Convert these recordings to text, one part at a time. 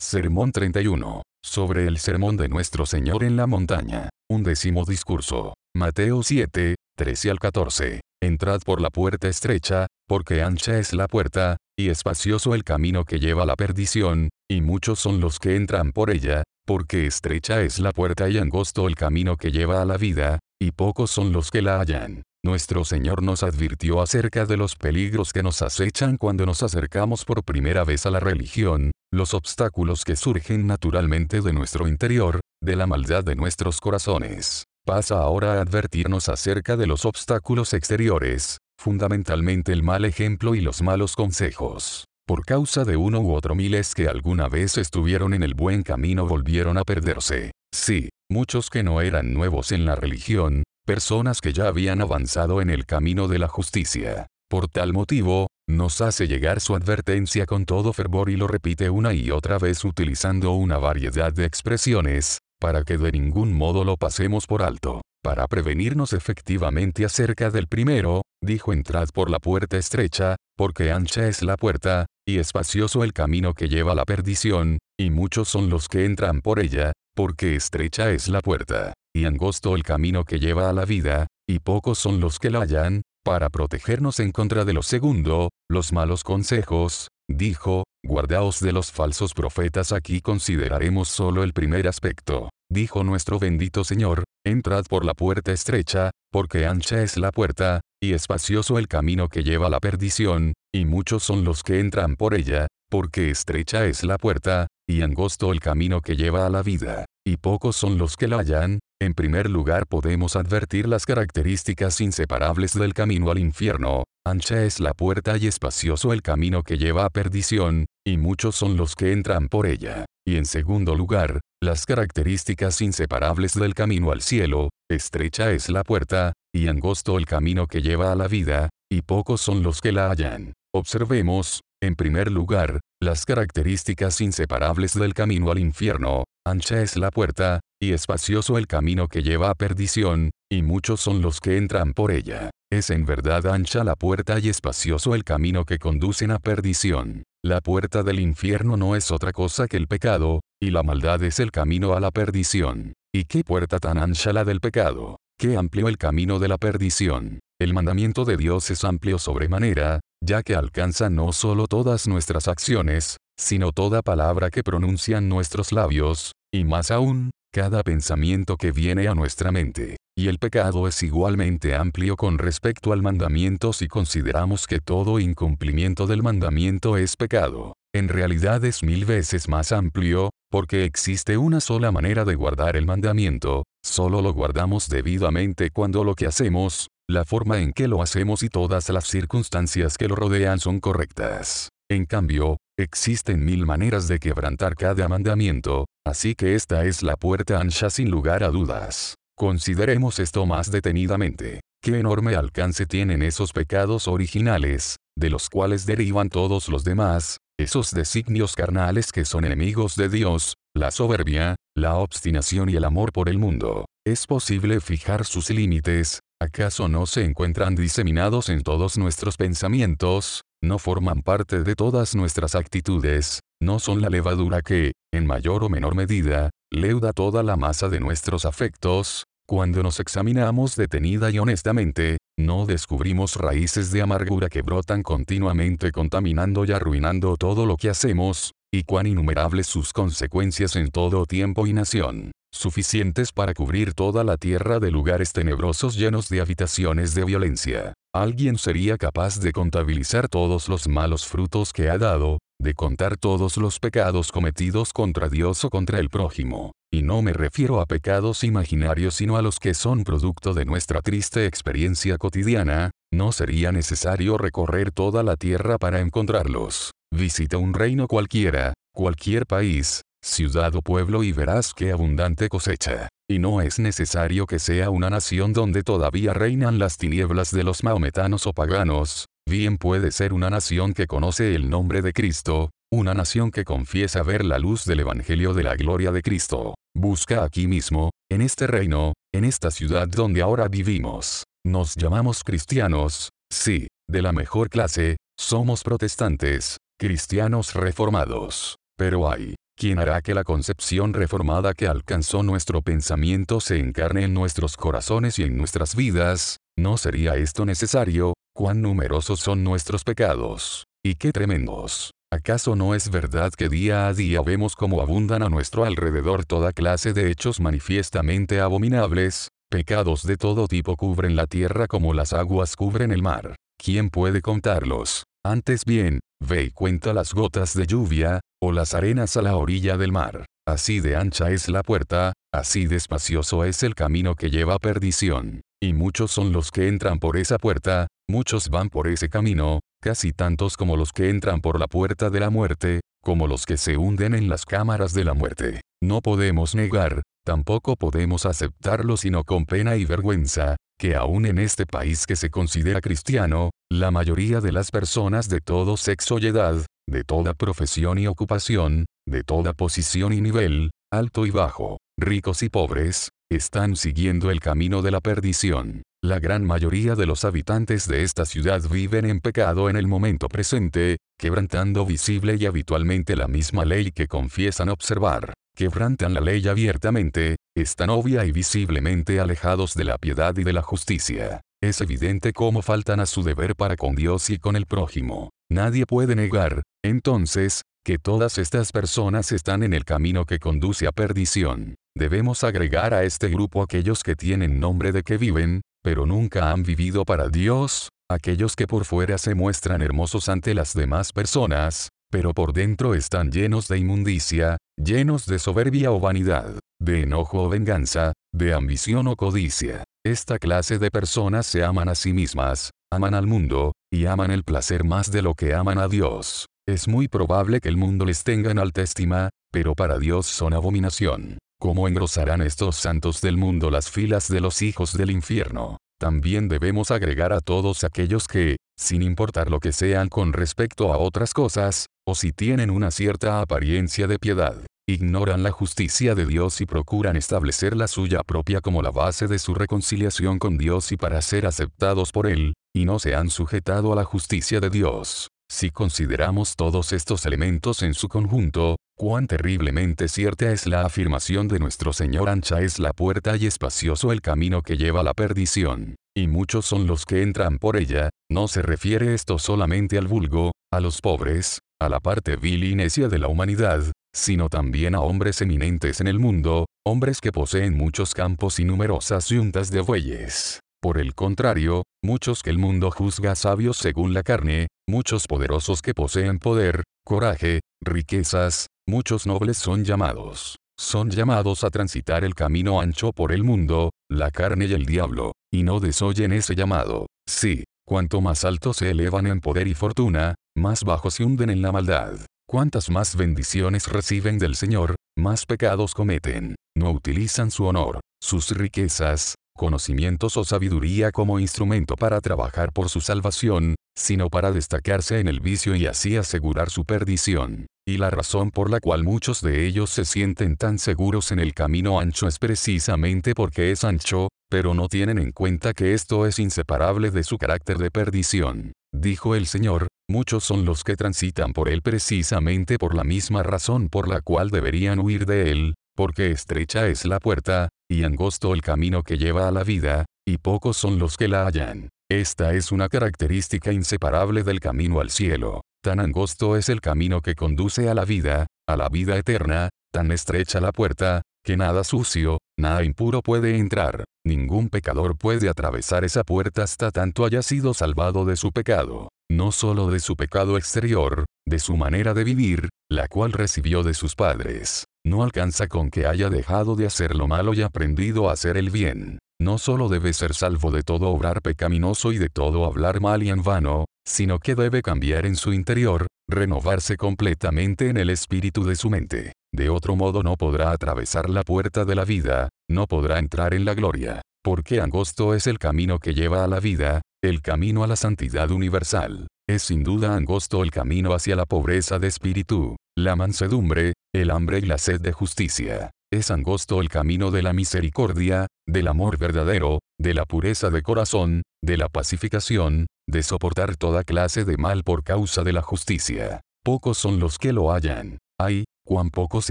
Sermón 31. Sobre el sermón de nuestro Señor en la montaña. Un décimo discurso. Mateo 7, 13 al 14. Entrad por la puerta estrecha, porque ancha es la puerta, y espacioso el camino que lleva a la perdición, y muchos son los que entran por ella, porque estrecha es la puerta y angosto el camino que lleva a la vida, y pocos son los que la hallan. Nuestro Señor nos advirtió acerca de los peligros que nos acechan cuando nos acercamos por primera vez a la religión, los obstáculos que surgen naturalmente de nuestro interior, de la maldad de nuestros corazones. Pasa ahora a advertirnos acerca de los obstáculos exteriores, fundamentalmente el mal ejemplo y los malos consejos. Por causa de uno u otro miles que alguna vez estuvieron en el buen camino volvieron a perderse. Sí, muchos que no eran nuevos en la religión, personas que ya habían avanzado en el camino de la justicia. Por tal motivo, nos hace llegar su advertencia con todo fervor y lo repite una y otra vez utilizando una variedad de expresiones, para que de ningún modo lo pasemos por alto. Para prevenirnos efectivamente acerca del primero, dijo entrad por la puerta estrecha, porque ancha es la puerta, y espacioso el camino que lleva a la perdición, y muchos son los que entran por ella, porque estrecha es la puerta y angosto el camino que lleva a la vida, y pocos son los que la hallan, para protegernos en contra de lo segundo, los malos consejos, dijo, guardaos de los falsos profetas aquí consideraremos solo el primer aspecto. Dijo nuestro bendito Señor, entrad por la puerta estrecha, porque ancha es la puerta, y espacioso el camino que lleva a la perdición, y muchos son los que entran por ella, porque estrecha es la puerta, y angosto el camino que lleva a la vida, y pocos son los que la hallan, en primer lugar podemos advertir las características inseparables del camino al infierno, ancha es la puerta y espacioso el camino que lleva a perdición, y muchos son los que entran por ella. Y en segundo lugar, las características inseparables del camino al cielo, estrecha es la puerta, y angosto el camino que lleva a la vida, y pocos son los que la hallan. Observemos, en primer lugar, las características inseparables del camino al infierno, ancha es la puerta, y espacioso el camino que lleva a perdición, y muchos son los que entran por ella. Es en verdad ancha la puerta y espacioso el camino que conducen a perdición. La puerta del infierno no es otra cosa que el pecado, y la maldad es el camino a la perdición. ¿Y qué puerta tan ancha la del pecado? Qué amplio el camino de la perdición. El mandamiento de Dios es amplio sobremanera, ya que alcanza no solo todas nuestras acciones, sino toda palabra que pronuncian nuestros labios, y más aún, cada pensamiento que viene a nuestra mente. Y el pecado es igualmente amplio con respecto al mandamiento si consideramos que todo incumplimiento del mandamiento es pecado. En realidad es mil veces más amplio, porque existe una sola manera de guardar el mandamiento, solo lo guardamos debidamente cuando lo que hacemos, la forma en que lo hacemos y todas las circunstancias que lo rodean son correctas. En cambio, existen mil maneras de quebrantar cada mandamiento, así que esta es la puerta ancha sin lugar a dudas. Consideremos esto más detenidamente. ¿Qué enorme alcance tienen esos pecados originales, de los cuales derivan todos los demás, esos designios carnales que son enemigos de Dios, la soberbia, la obstinación y el amor por el mundo? ¿Es posible fijar sus límites? ¿Acaso no se encuentran diseminados en todos nuestros pensamientos? no forman parte de todas nuestras actitudes, no son la levadura que, en mayor o menor medida, leuda toda la masa de nuestros afectos, cuando nos examinamos detenida y honestamente, no descubrimos raíces de amargura que brotan continuamente contaminando y arruinando todo lo que hacemos, y cuán innumerables sus consecuencias en todo tiempo y nación, suficientes para cubrir toda la tierra de lugares tenebrosos llenos de habitaciones de violencia. Alguien sería capaz de contabilizar todos los malos frutos que ha dado, de contar todos los pecados cometidos contra Dios o contra el prójimo. Y no me refiero a pecados imaginarios sino a los que son producto de nuestra triste experiencia cotidiana, no sería necesario recorrer toda la tierra para encontrarlos. Visita un reino cualquiera, cualquier país, ciudad o pueblo y verás qué abundante cosecha. Y no es necesario que sea una nación donde todavía reinan las tinieblas de los maometanos o paganos, bien puede ser una nación que conoce el nombre de Cristo, una nación que confiesa ver la luz del Evangelio de la gloria de Cristo. Busca aquí mismo, en este reino, en esta ciudad donde ahora vivimos. Nos llamamos cristianos, sí, de la mejor clase, somos protestantes, cristianos reformados. Pero hay, ¿Quién hará que la concepción reformada que alcanzó nuestro pensamiento se encarne en nuestros corazones y en nuestras vidas? ¿No sería esto necesario? ¿Cuán numerosos son nuestros pecados? ¿Y qué tremendos? ¿Acaso no es verdad que día a día vemos cómo abundan a nuestro alrededor toda clase de hechos manifiestamente abominables? Pecados de todo tipo cubren la tierra como las aguas cubren el mar. ¿Quién puede contarlos? Antes bien, ve y cuenta las gotas de lluvia, o las arenas a la orilla del mar. Así de ancha es la puerta, así de espacioso es el camino que lleva a perdición. Y muchos son los que entran por esa puerta, muchos van por ese camino, casi tantos como los que entran por la puerta de la muerte, como los que se hunden en las cámaras de la muerte. No podemos negar, tampoco podemos aceptarlo sino con pena y vergüenza, que aún en este país que se considera cristiano, la mayoría de las personas de todo sexo y edad, de toda profesión y ocupación, de toda posición y nivel, alto y bajo, ricos y pobres, están siguiendo el camino de la perdición. La gran mayoría de los habitantes de esta ciudad viven en pecado en el momento presente, quebrantando visible y habitualmente la misma ley que confiesan observar. Quebrantan la ley abiertamente, están obvia y visiblemente alejados de la piedad y de la justicia. Es evidente cómo faltan a su deber para con Dios y con el prójimo. Nadie puede negar, entonces, que todas estas personas están en el camino que conduce a perdición. Debemos agregar a este grupo aquellos que tienen nombre de que viven, pero nunca han vivido para Dios, aquellos que por fuera se muestran hermosos ante las demás personas, pero por dentro están llenos de inmundicia, llenos de soberbia o vanidad, de enojo o venganza, de ambición o codicia. Esta clase de personas se aman a sí mismas, aman al mundo, y aman el placer más de lo que aman a Dios. Es muy probable que el mundo les tenga en alta estima, pero para Dios son abominación. ¿Cómo engrosarán estos santos del mundo las filas de los hijos del infierno? También debemos agregar a todos aquellos que, sin importar lo que sean con respecto a otras cosas, o si tienen una cierta apariencia de piedad, ignoran la justicia de Dios y procuran establecer la suya propia como la base de su reconciliación con Dios y para ser aceptados por Él, y no se han sujetado a la justicia de Dios. Si consideramos todos estos elementos en su conjunto, cuán terriblemente cierta es la afirmación de nuestro Señor ancha es la puerta y espacioso el camino que lleva a la perdición, y muchos son los que entran por ella, no se refiere esto solamente al vulgo, a los pobres, a la parte vil y necia de la humanidad, sino también a hombres eminentes en el mundo, hombres que poseen muchos campos y numerosas yuntas de bueyes. Por el contrario, muchos que el mundo juzga sabios según la carne, muchos poderosos que poseen poder, coraje, riquezas, muchos nobles son llamados. Son llamados a transitar el camino ancho por el mundo, la carne y el diablo, y no desoyen ese llamado. Sí, cuanto más altos se elevan en poder y fortuna, más bajos se hunden en la maldad. Cuantas más bendiciones reciben del Señor, más pecados cometen. No utilizan su honor, sus riquezas, conocimientos o sabiduría como instrumento para trabajar por su salvación, sino para destacarse en el vicio y así asegurar su perdición. Y la razón por la cual muchos de ellos se sienten tan seguros en el camino ancho es precisamente porque es ancho, pero no tienen en cuenta que esto es inseparable de su carácter de perdición. Dijo el Señor, muchos son los que transitan por él precisamente por la misma razón por la cual deberían huir de él, porque estrecha es la puerta, y angosto el camino que lleva a la vida, y pocos son los que la hallan. Esta es una característica inseparable del camino al cielo. Tan angosto es el camino que conduce a la vida, a la vida eterna, tan estrecha la puerta, que nada sucio, nada impuro puede entrar, ningún pecador puede atravesar esa puerta hasta tanto haya sido salvado de su pecado, no solo de su pecado exterior, de su manera de vivir, la cual recibió de sus padres. No alcanza con que haya dejado de hacer lo malo y aprendido a hacer el bien. No solo debe ser salvo de todo obrar pecaminoso y de todo hablar mal y en vano, sino que debe cambiar en su interior, renovarse completamente en el espíritu de su mente. De otro modo no podrá atravesar la puerta de la vida, no podrá entrar en la gloria. Porque angosto es el camino que lleva a la vida, el camino a la santidad universal. Es sin duda angosto el camino hacia la pobreza de espíritu, la mansedumbre, el hambre y la sed de justicia. Es angosto el camino de la misericordia, del amor verdadero, de la pureza de corazón, de la pacificación, de soportar toda clase de mal por causa de la justicia. Pocos son los que lo hallan. Ay, cuán pocos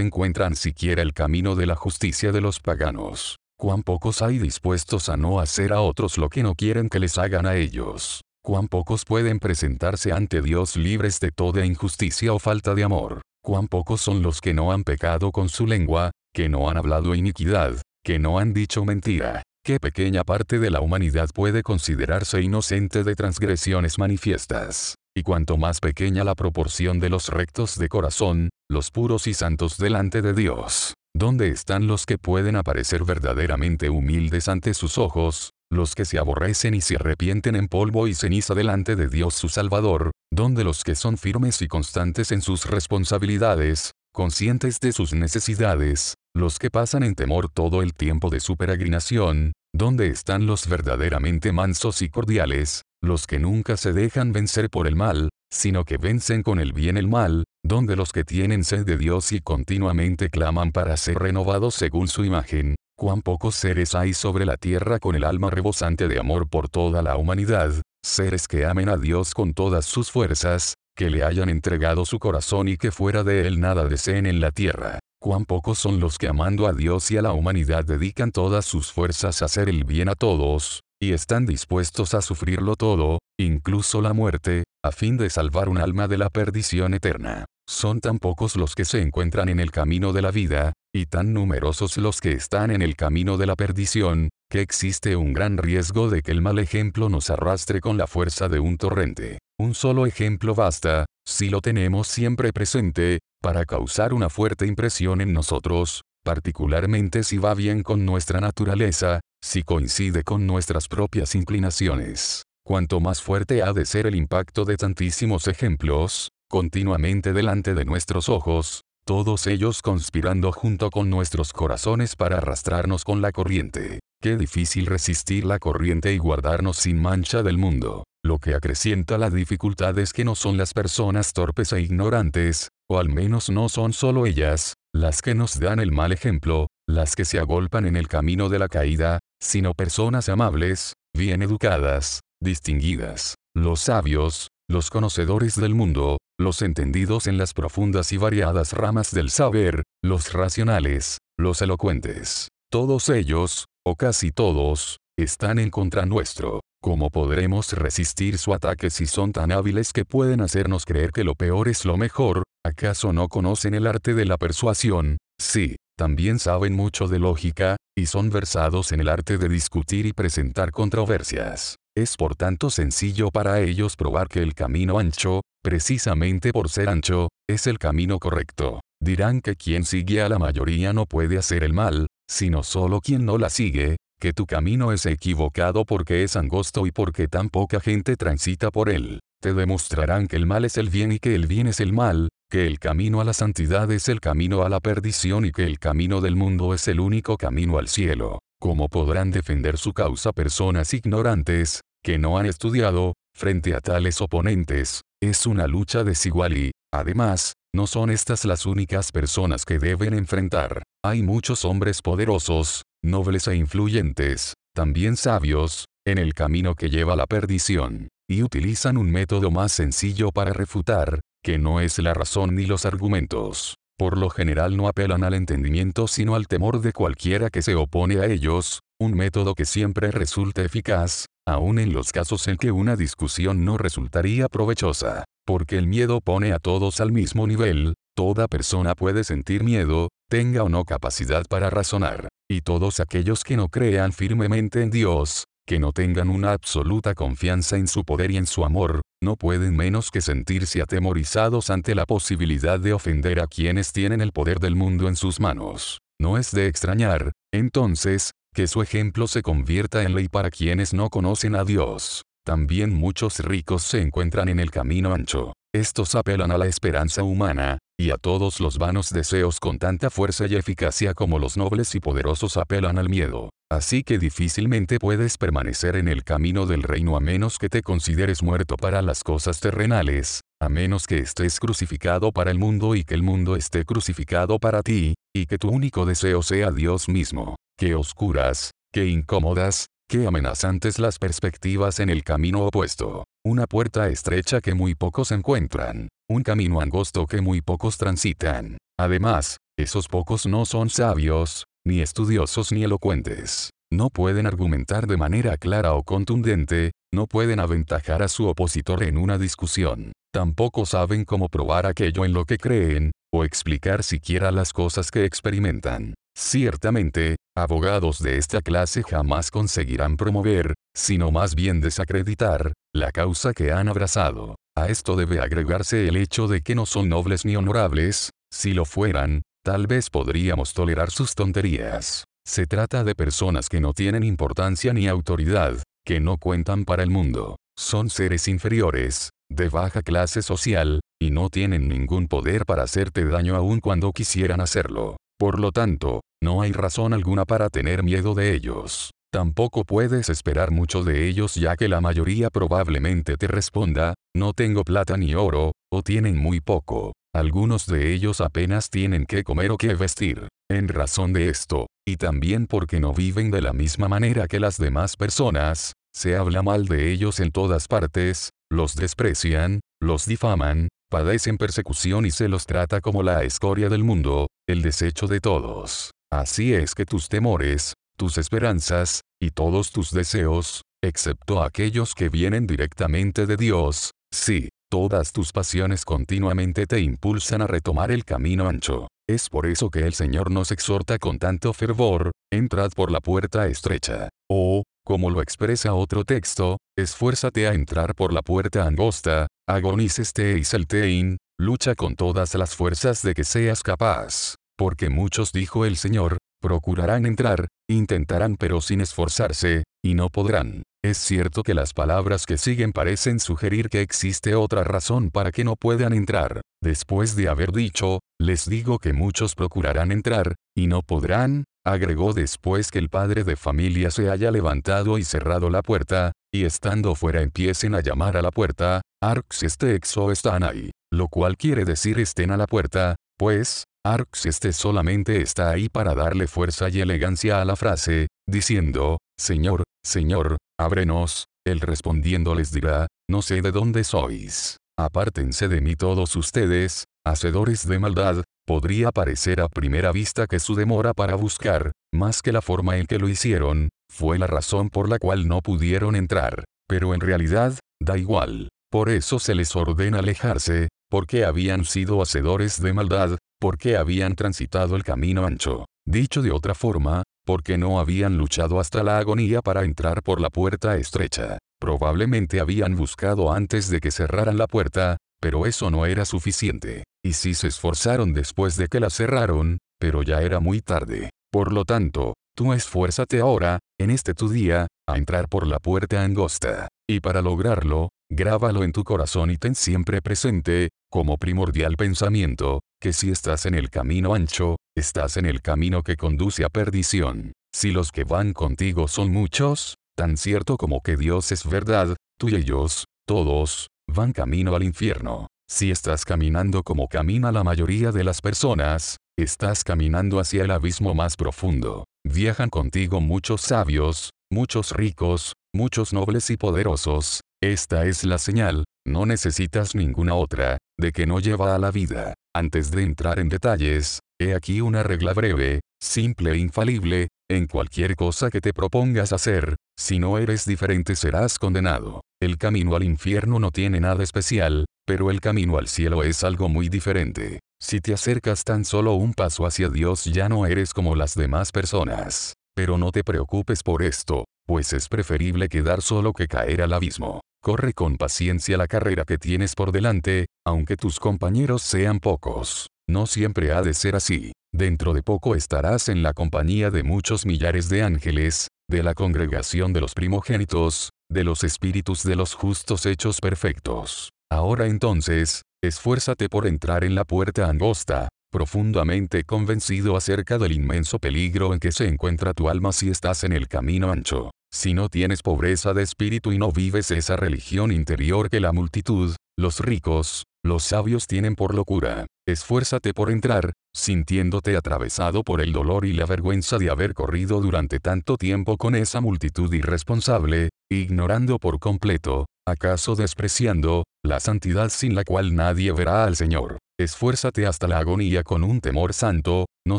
encuentran siquiera el camino de la justicia de los paganos, cuán pocos hay dispuestos a no hacer a otros lo que no quieren que les hagan a ellos, cuán pocos pueden presentarse ante Dios libres de toda injusticia o falta de amor, cuán pocos son los que no han pecado con su lengua, que no han hablado iniquidad, que no han dicho mentira. Qué pequeña parte de la humanidad puede considerarse inocente de transgresiones manifiestas. Y cuanto más pequeña la proporción de los rectos de corazón, los puros y santos delante de Dios. ¿Dónde están los que pueden aparecer verdaderamente humildes ante sus ojos, los que se aborrecen y se arrepienten en polvo y ceniza delante de Dios su Salvador, donde los que son firmes y constantes en sus responsabilidades, conscientes de sus necesidades, los que pasan en temor todo el tiempo de su peregrinación, donde están los verdaderamente mansos y cordiales, los que nunca se dejan vencer por el mal, sino que vencen con el bien el mal, donde los que tienen sed de Dios y continuamente claman para ser renovados según su imagen, cuán pocos seres hay sobre la tierra con el alma rebosante de amor por toda la humanidad, seres que amen a Dios con todas sus fuerzas, que le hayan entregado su corazón y que fuera de él nada deseen en la tierra. Cuán pocos son los que amando a Dios y a la humanidad dedican todas sus fuerzas a hacer el bien a todos, y están dispuestos a sufrirlo todo, incluso la muerte, a fin de salvar un alma de la perdición eterna. Son tan pocos los que se encuentran en el camino de la vida, y tan numerosos los que están en el camino de la perdición, que existe un gran riesgo de que el mal ejemplo nos arrastre con la fuerza de un torrente. Un solo ejemplo basta, si lo tenemos siempre presente, para causar una fuerte impresión en nosotros, particularmente si va bien con nuestra naturaleza, si coincide con nuestras propias inclinaciones. Cuanto más fuerte ha de ser el impacto de tantísimos ejemplos, continuamente delante de nuestros ojos, todos ellos conspirando junto con nuestros corazones para arrastrarnos con la corriente. Qué difícil resistir la corriente y guardarnos sin mancha del mundo. Lo que acrecienta la dificultad es que no son las personas torpes e ignorantes, o al menos no son solo ellas, las que nos dan el mal ejemplo, las que se agolpan en el camino de la caída, sino personas amables, bien educadas, distinguidas, los sabios, los conocedores del mundo, los entendidos en las profundas y variadas ramas del saber, los racionales, los elocuentes. Todos ellos, o casi todos, están en contra nuestro. ¿Cómo podremos resistir su ataque si son tan hábiles que pueden hacernos creer que lo peor es lo mejor? ¿Acaso no conocen el arte de la persuasión? Sí, también saben mucho de lógica, y son versados en el arte de discutir y presentar controversias. Es por tanto sencillo para ellos probar que el camino ancho, precisamente por ser ancho, es el camino correcto. Dirán que quien sigue a la mayoría no puede hacer el mal, sino solo quien no la sigue, que tu camino es equivocado porque es angosto y porque tan poca gente transita por él. Te demostrarán que el mal es el bien y que el bien es el mal, que el camino a la santidad es el camino a la perdición y que el camino del mundo es el único camino al cielo. ¿Cómo podrán defender su causa personas ignorantes, que no han estudiado, frente a tales oponentes, es una lucha desigual y, además, no son estas las únicas personas que deben enfrentar. Hay muchos hombres poderosos, nobles e influyentes, también sabios, en el camino que lleva a la perdición, y utilizan un método más sencillo para refutar, que no es la razón ni los argumentos. Por lo general no apelan al entendimiento sino al temor de cualquiera que se opone a ellos, un método que siempre resulta eficaz, aun en los casos en que una discusión no resultaría provechosa, porque el miedo pone a todos al mismo nivel, toda persona puede sentir miedo, tenga o no capacidad para razonar, y todos aquellos que no crean firmemente en Dios, que no tengan una absoluta confianza en su poder y en su amor, no pueden menos que sentirse atemorizados ante la posibilidad de ofender a quienes tienen el poder del mundo en sus manos. No es de extrañar, entonces, que su ejemplo se convierta en ley para quienes no conocen a Dios. También muchos ricos se encuentran en el camino ancho. Estos apelan a la esperanza humana, y a todos los vanos deseos con tanta fuerza y eficacia como los nobles y poderosos apelan al miedo. Así que difícilmente puedes permanecer en el camino del reino a menos que te consideres muerto para las cosas terrenales, a menos que estés crucificado para el mundo y que el mundo esté crucificado para ti, y que tu único deseo sea Dios mismo. Qué oscuras, qué incómodas, qué amenazantes las perspectivas en el camino opuesto. Una puerta estrecha que muy pocos encuentran, un camino angosto que muy pocos transitan, Además, esos pocos no son sabios, ni estudiosos ni elocuentes. No pueden argumentar de manera clara o contundente, no pueden aventajar a su opositor en una discusión. Tampoco saben cómo probar aquello en lo que creen, o explicar siquiera las cosas que experimentan. Ciertamente, abogados de esta clase jamás conseguirán promover, sino más bien desacreditar, la causa que han abrazado. A esto debe agregarse el hecho de que no son nobles ni honorables, si lo fueran, tal vez podríamos tolerar sus tonterías. Se trata de personas que no tienen importancia ni autoridad, que no cuentan para el mundo. Son seres inferiores, de baja clase social, y no tienen ningún poder para hacerte daño aun cuando quisieran hacerlo. Por lo tanto, no hay razón alguna para tener miedo de ellos. Tampoco puedes esperar mucho de ellos ya que la mayoría probablemente te responda, no tengo plata ni oro, o tienen muy poco. Algunos de ellos apenas tienen que comer o que vestir. En razón de esto, y también porque no viven de la misma manera que las demás personas, se habla mal de ellos en todas partes, los desprecian, los difaman, padecen persecución y se los trata como la escoria del mundo, el desecho de todos. Así es que tus temores, tus esperanzas, y todos tus deseos, excepto aquellos que vienen directamente de Dios, sí, Todas tus pasiones continuamente te impulsan a retomar el camino ancho. Es por eso que el Señor nos exhorta con tanto fervor, entrad por la puerta estrecha. O, como lo expresa otro texto, esfuérzate a entrar por la puerta angosta, agonices el tein, lucha con todas las fuerzas de que seas capaz. Porque muchos dijo el Señor, procurarán entrar, intentarán pero sin esforzarse, y no podrán. Es cierto que las palabras que siguen parecen sugerir que existe otra razón para que no puedan entrar. Después de haber dicho, les digo que muchos procurarán entrar, y no podrán, agregó después que el padre de familia se haya levantado y cerrado la puerta, y estando fuera empiecen a llamar a la puerta, arx este exo están ahí. Lo cual quiere decir estén a la puerta, pues, Arx este solamente está ahí para darle fuerza y elegancia a la frase, diciendo, Señor, Señor, ábrenos, él respondiendo les dirá, no sé de dónde sois. Apártense de mí todos ustedes, hacedores de maldad, podría parecer a primera vista que su demora para buscar, más que la forma en que lo hicieron, fue la razón por la cual no pudieron entrar. Pero en realidad, da igual. Por eso se les ordena alejarse, porque habían sido hacedores de maldad, porque habían transitado el camino ancho. Dicho de otra forma, porque no habían luchado hasta la agonía para entrar por la puerta estrecha. Probablemente habían buscado antes de que cerraran la puerta, pero eso no era suficiente. Y sí se esforzaron después de que la cerraron, pero ya era muy tarde. Por lo tanto, tú esfuérzate ahora, en este tu día, a entrar por la puerta angosta. Y para lograrlo, grábalo en tu corazón y ten siempre presente, como primordial pensamiento, que si estás en el camino ancho, estás en el camino que conduce a perdición. Si los que van contigo son muchos, tan cierto como que Dios es verdad, tú y ellos, todos, van camino al infierno. Si estás caminando como camina la mayoría de las personas, estás caminando hacia el abismo más profundo. Viajan contigo muchos sabios, muchos ricos, muchos nobles y poderosos. Esta es la señal, no necesitas ninguna otra, de que no lleva a la vida. Antes de entrar en detalles, he aquí una regla breve, simple e infalible, en cualquier cosa que te propongas hacer, si no eres diferente serás condenado. El camino al infierno no tiene nada especial, pero el camino al cielo es algo muy diferente. Si te acercas tan solo un paso hacia Dios ya no eres como las demás personas. Pero no te preocupes por esto, pues es preferible quedar solo que caer al abismo. Corre con paciencia la carrera que tienes por delante, aunque tus compañeros sean pocos. No siempre ha de ser así. Dentro de poco estarás en la compañía de muchos millares de ángeles, de la congregación de los primogénitos, de los espíritus de los justos hechos perfectos. Ahora entonces, esfuérzate por entrar en la puerta angosta, profundamente convencido acerca del inmenso peligro en que se encuentra tu alma si estás en el camino ancho. Si no tienes pobreza de espíritu y no vives esa religión interior que la multitud, los ricos, los sabios tienen por locura, esfuérzate por entrar, sintiéndote atravesado por el dolor y la vergüenza de haber corrido durante tanto tiempo con esa multitud irresponsable, ignorando por completo, acaso despreciando, la santidad sin la cual nadie verá al Señor. Esfuérzate hasta la agonía con un temor santo, no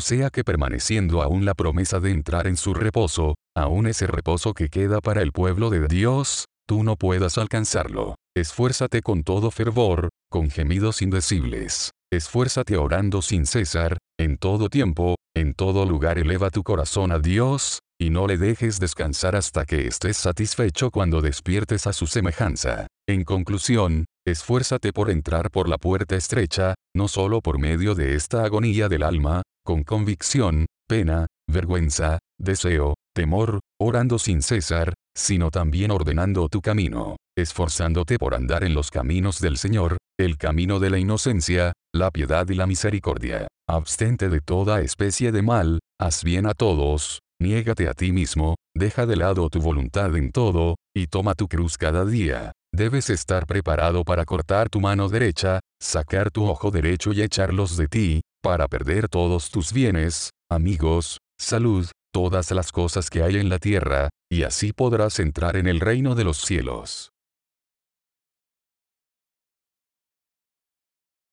sea que permaneciendo aún la promesa de entrar en su reposo, aún ese reposo que queda para el pueblo de Dios, tú no puedas alcanzarlo. Esfuérzate con todo fervor, con gemidos indecibles. Esfuérzate orando sin cesar, en todo tiempo, en todo lugar eleva tu corazón a Dios, y no le dejes descansar hasta que estés satisfecho cuando despiertes a su semejanza. En conclusión, esfuérzate por entrar por la puerta estrecha, no solo por medio de esta agonía del alma, con convicción, pena, vergüenza, deseo, temor, orando sin cesar, sino también ordenando tu camino, esforzándote por andar en los caminos del Señor, el camino de la inocencia, la piedad y la misericordia. Abstente de toda especie de mal, haz bien a todos, niégate a ti mismo, deja de lado tu voluntad en todo, y toma tu cruz cada día. Debes estar preparado para cortar tu mano derecha, sacar tu ojo derecho y echarlos de ti, para perder todos tus bienes, amigos, salud, todas las cosas que hay en la tierra, y así podrás entrar en el reino de los cielos.